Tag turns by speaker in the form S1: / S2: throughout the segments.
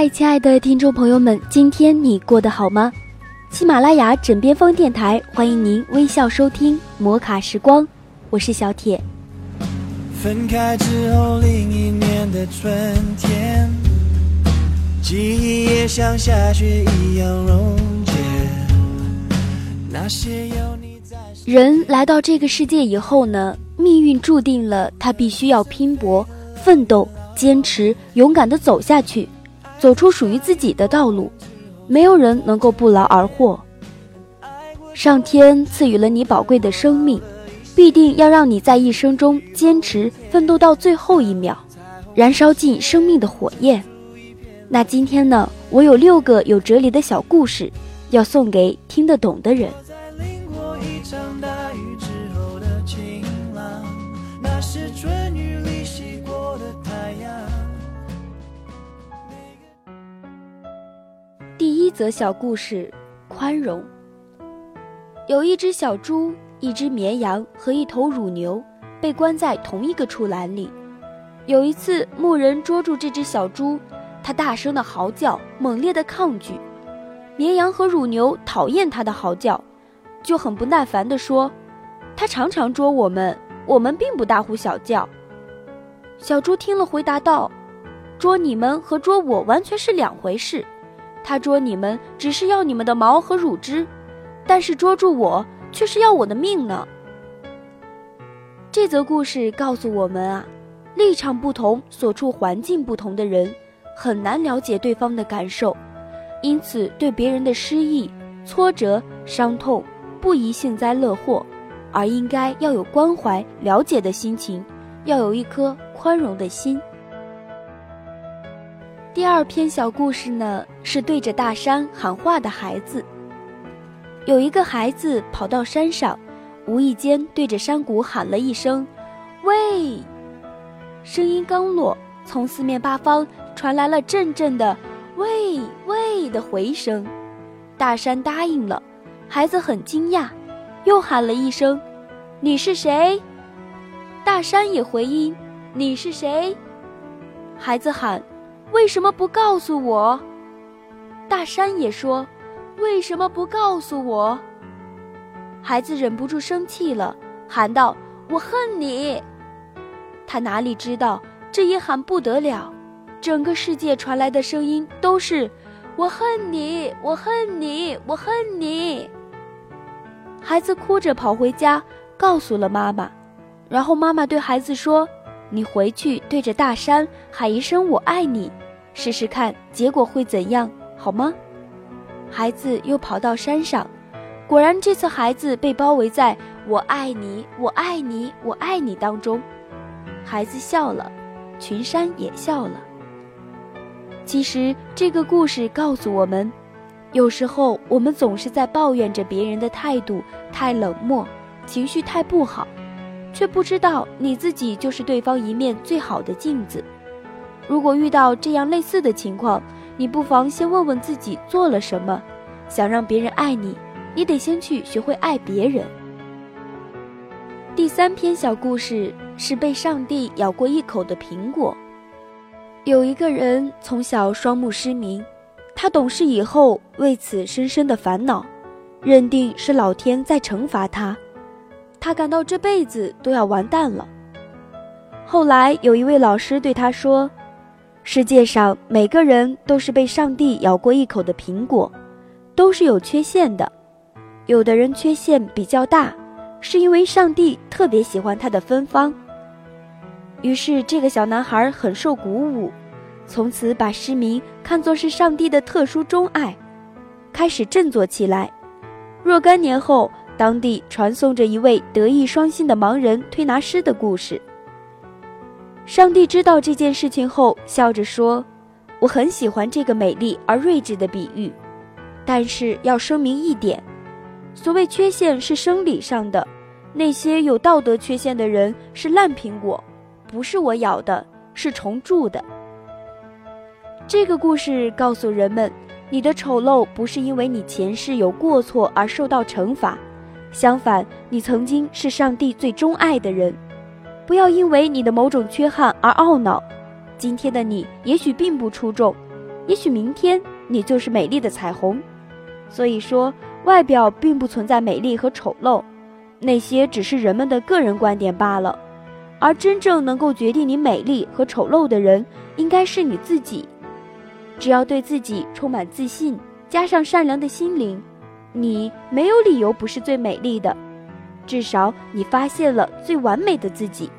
S1: 嗨，亲爱的听众朋友们，今天你过得好吗？喜马拉雅枕边风电台欢迎您微笑收听摩卡时光，我是小铁。分开之后，另一年的春天，记忆也像下雪一样溶解。那些有你在。人来到这个世界以后呢？命运注定了他必须要拼搏、奋斗、坚持、勇敢的走下去，走出属于自己的道路。没有人能够不劳而获。上天赐予了你宝贵的生命，必定要让你在一生中坚持奋斗到最后一秒，燃烧尽生命的火焰。那今天呢？我有六个有哲理的小故事，要送给听得懂的人。一则小故事：宽容。有一只小猪、一只绵羊和一头乳牛被关在同一个畜栏里。有一次，牧人捉住这只小猪，它大声的嚎叫，猛烈的抗拒。绵羊和乳牛讨厌它的嚎叫，就很不耐烦地说：“它常常捉我们，我们并不大呼小叫。”小猪听了，回答道：“捉你们和捉我完全是两回事。”他捉你们只是要你们的毛和乳汁，但是捉住我却是要我的命呢。这则故事告诉我们啊，立场不同、所处环境不同的人，很难了解对方的感受，因此对别人的失意、挫折、伤痛，不宜幸灾乐祸，而应该要有关怀、了解的心情，要有一颗宽容的心。第二篇小故事呢，是对着大山喊话的孩子。有一个孩子跑到山上，无意间对着山谷喊了一声：“喂！”声音刚落，从四面八方传来了阵阵的“喂喂”的回声。大山答应了，孩子很惊讶，又喊了一声：“你是谁？”大山也回应：“你是谁？”孩子喊。为什么不告诉我？大山也说：“为什么不告诉我？”孩子忍不住生气了，喊道：“我恨你！”他哪里知道，这一喊不得了，整个世界传来的声音都是：“我恨你！我恨你！我恨你！”孩子哭着跑回家，告诉了妈妈，然后妈妈对孩子说：“你回去对着大山喊一声‘我爱你’。”试试看，结果会怎样？好吗？孩子又跑到山上，果然这次孩子被包围在“我爱你，我爱你，我爱你”当中。孩子笑了，群山也笑了。其实这个故事告诉我们，有时候我们总是在抱怨着别人的态度太冷漠，情绪太不好，却不知道你自己就是对方一面最好的镜子。如果遇到这样类似的情况，你不妨先问问自己做了什么。想让别人爱你，你得先去学会爱别人。第三篇小故事是被上帝咬过一口的苹果。有一个人从小双目失明，他懂事以后为此深深的烦恼，认定是老天在惩罚他，他感到这辈子都要完蛋了。后来有一位老师对他说。世界上每个人都是被上帝咬过一口的苹果，都是有缺陷的。有的人缺陷比较大，是因为上帝特别喜欢他的芬芳。于是这个小男孩很受鼓舞，从此把失明看作是上帝的特殊钟爱，开始振作起来。若干年后，当地传颂着一位德艺双馨的盲人推拿师的故事。上帝知道这件事情后，笑着说：“我很喜欢这个美丽而睿智的比喻，但是要声明一点，所谓缺陷是生理上的，那些有道德缺陷的人是烂苹果，不是我咬的，是虫蛀的。”这个故事告诉人们，你的丑陋不是因为你前世有过错而受到惩罚，相反，你曾经是上帝最钟爱的人。不要因为你的某种缺憾而懊恼。今天的你也许并不出众，也许明天你就是美丽的彩虹。所以说，外表并不存在美丽和丑陋，那些只是人们的个人观点罢了。而真正能够决定你美丽和丑陋的人，应该是你自己。只要对自己充满自信，加上善良的心灵，你没有理由不是最美丽的。至少你发现了最完美的自己。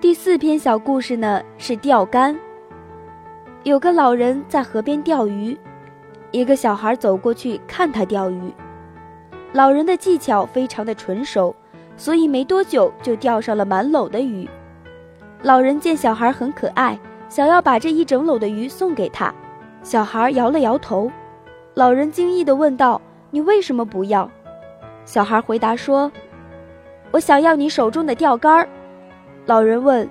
S1: 第四篇小故事呢是钓竿。有个老人在河边钓鱼，一个小孩走过去看他钓鱼。老人的技巧非常的纯熟，所以没多久就钓上了满篓的鱼。老人见小孩很可爱，想要把这一整篓的鱼送给他。小孩摇了摇头。老人惊异地问道：“你为什么不要？”小孩回答说：“我想要你手中的钓竿。”老人问：“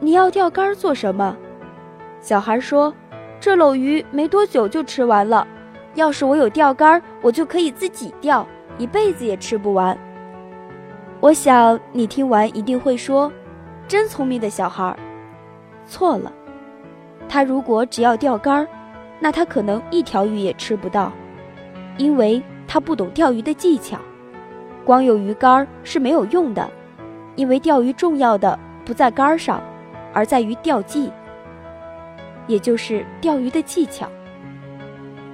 S1: 你要钓竿做什么？”小孩说：“这篓鱼没多久就吃完了，要是我有钓竿，我就可以自己钓，一辈子也吃不完。”我想你听完一定会说。真聪明的小孩，错了。他如果只要钓竿，那他可能一条鱼也吃不到，因为他不懂钓鱼的技巧。光有鱼竿是没有用的，因为钓鱼重要的不在竿上，而在于钓技，也就是钓鱼的技巧。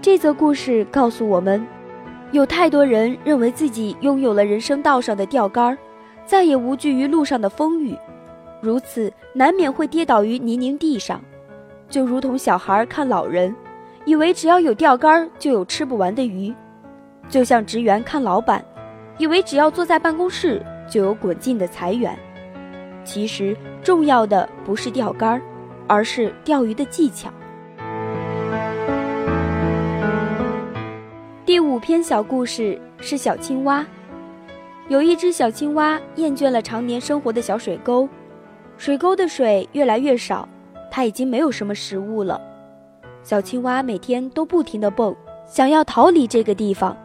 S1: 这则故事告诉我们，有太多人认为自己拥有了人生道上的钓竿，再也无惧于路上的风雨。如此难免会跌倒于泥泞地上，就如同小孩看老人，以为只要有钓竿就有吃不完的鱼；就像职员看老板，以为只要坐在办公室就有滚进的财源。其实重要的不是钓竿，而是钓鱼的技巧。第五篇小故事是小青蛙。有一只小青蛙厌倦了常年生活的小水沟。水沟的水越来越少，它已经没有什么食物了。小青蛙每天都不停地蹦，想要逃离这个地方，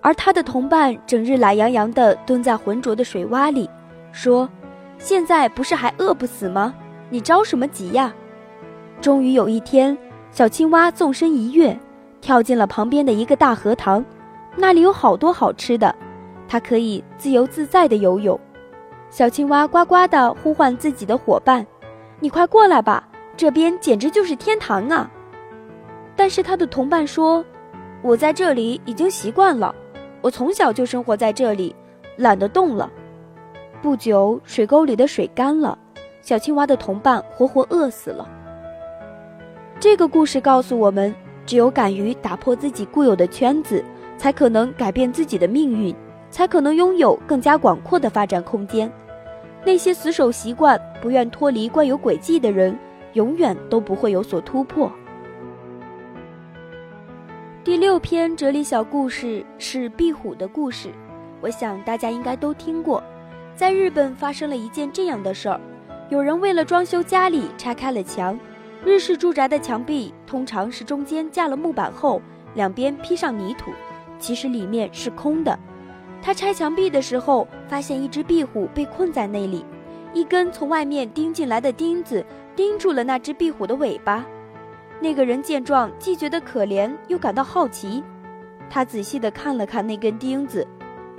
S1: 而它的同伴整日懒洋洋地蹲在浑浊的水洼里，说：“现在不是还饿不死吗？你着什么急呀？”终于有一天，小青蛙纵身一跃，跳进了旁边的一个大荷塘，那里有好多好吃的，它可以自由自在地游泳。小青蛙呱呱地呼唤自己的伙伴：“你快过来吧，这边简直就是天堂啊！”但是他的同伴说：“我在这里已经习惯了，我从小就生活在这里，懒得动了。”不久，水沟里的水干了，小青蛙的同伴活活饿死了。这个故事告诉我们：只有敢于打破自己固有的圈子，才可能改变自己的命运。才可能拥有更加广阔的发展空间。那些死守习惯、不愿脱离惯有轨迹的人，永远都不会有所突破。第六篇哲理小故事是壁虎的故事，我想大家应该都听过。在日本发生了一件这样的事儿：有人为了装修家里拆开了墙。日式住宅的墙壁通常是中间架了木板后，两边披上泥土，其实里面是空的。他拆墙壁的时候，发现一只壁虎被困在那里，一根从外面钉进来的钉子钉住了那只壁虎的尾巴。那个人见状，既觉得可怜，又感到好奇。他仔细地看了看那根钉子，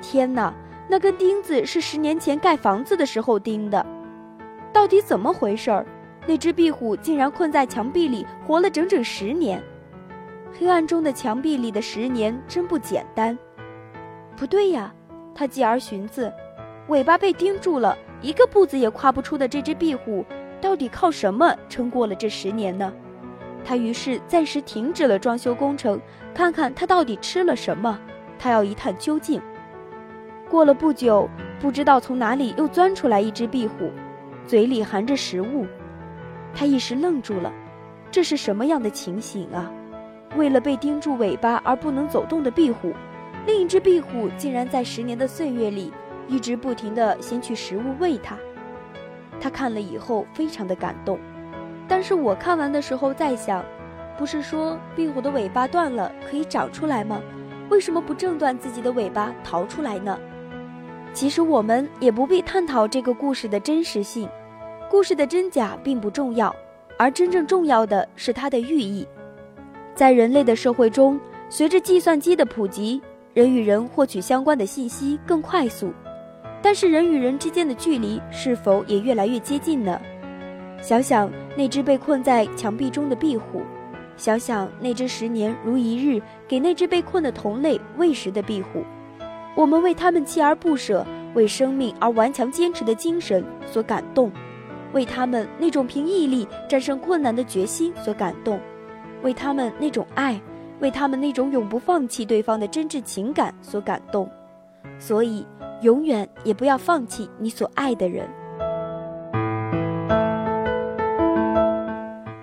S1: 天哪，那根钉子是十年前盖房子的时候钉的。到底怎么回事儿？那只壁虎竟然困在墙壁里，活了整整十年。黑暗中的墙壁里的十年真不简单。不对呀，他继而寻思，尾巴被钉住了，一个步子也跨不出的这只壁虎，到底靠什么撑过了这十年呢？他于是暂时停止了装修工程，看看他到底吃了什么，他要一探究竟。过了不久，不知道从哪里又钻出来一只壁虎，嘴里含着食物。他一时愣住了，这是什么样的情形啊？为了被钉住尾巴而不能走动的壁虎，另一只壁虎竟然在十年的岁月里一直不停地衔取食物喂它。他看了以后非常的感动，但是我看完的时候在想，不是说壁虎的尾巴断了可以长出来吗？为什么不挣断自己的尾巴逃出来呢？其实我们也不必探讨这个故事的真实性，故事的真假并不重要，而真正重要的是它的寓意。在人类的社会中，随着计算机的普及，人与人获取相关的信息更快速，但是人与人之间的距离是否也越来越接近呢？想想那只被困在墙壁中的壁虎，想想那只十年如一日给那只被困的同类喂食的壁虎，我们为他们锲而不舍、为生命而顽强坚持的精神所感动，为他们那种凭毅力战胜困难的决心所感动。为他们那种爱，为他们那种永不放弃对方的真挚情感所感动，所以永远也不要放弃你所爱的人。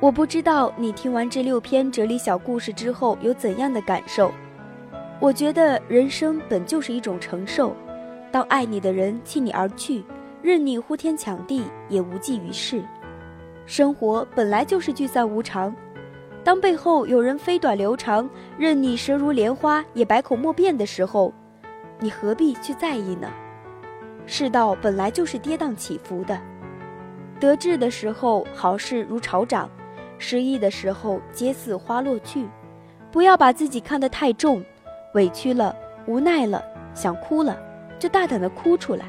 S1: 我不知道你听完这六篇哲理小故事之后有怎样的感受。我觉得人生本就是一种承受，当爱你的人弃你而去，任你呼天抢地也无济于事。生活本来就是聚散无常。当背后有人飞短流长，任你舌如莲花也百口莫辩的时候，你何必去在意呢？世道本来就是跌宕起伏的，得志的时候好事如潮涨，失意的时候皆似花落去。不要把自己看得太重，委屈了、无奈了、想哭了，就大胆的哭出来，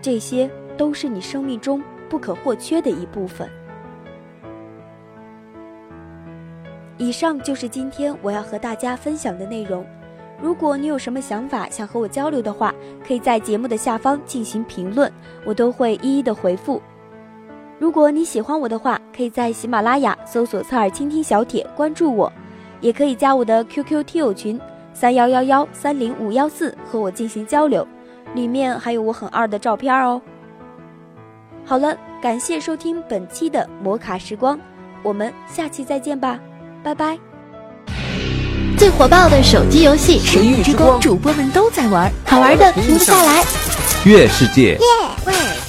S1: 这些都是你生命中不可或缺的一部分。以上就是今天我要和大家分享的内容。如果你有什么想法想和我交流的话，可以在节目的下方进行评论，我都会一一的回复。如果你喜欢我的话，可以在喜马拉雅搜索“侧耳倾听小铁”关注我，也可以加我的 QQ 听友群三幺幺幺三零五幺四和我进行交流，里面还有我很二的照片哦。好了，感谢收听本期的摩卡时光，我们下期再见吧。拜拜！
S2: 最火爆的手机游戏《
S3: 神域之光》，主播们都在玩，
S2: 好玩的停不下来。
S4: 月世界。
S3: 喂。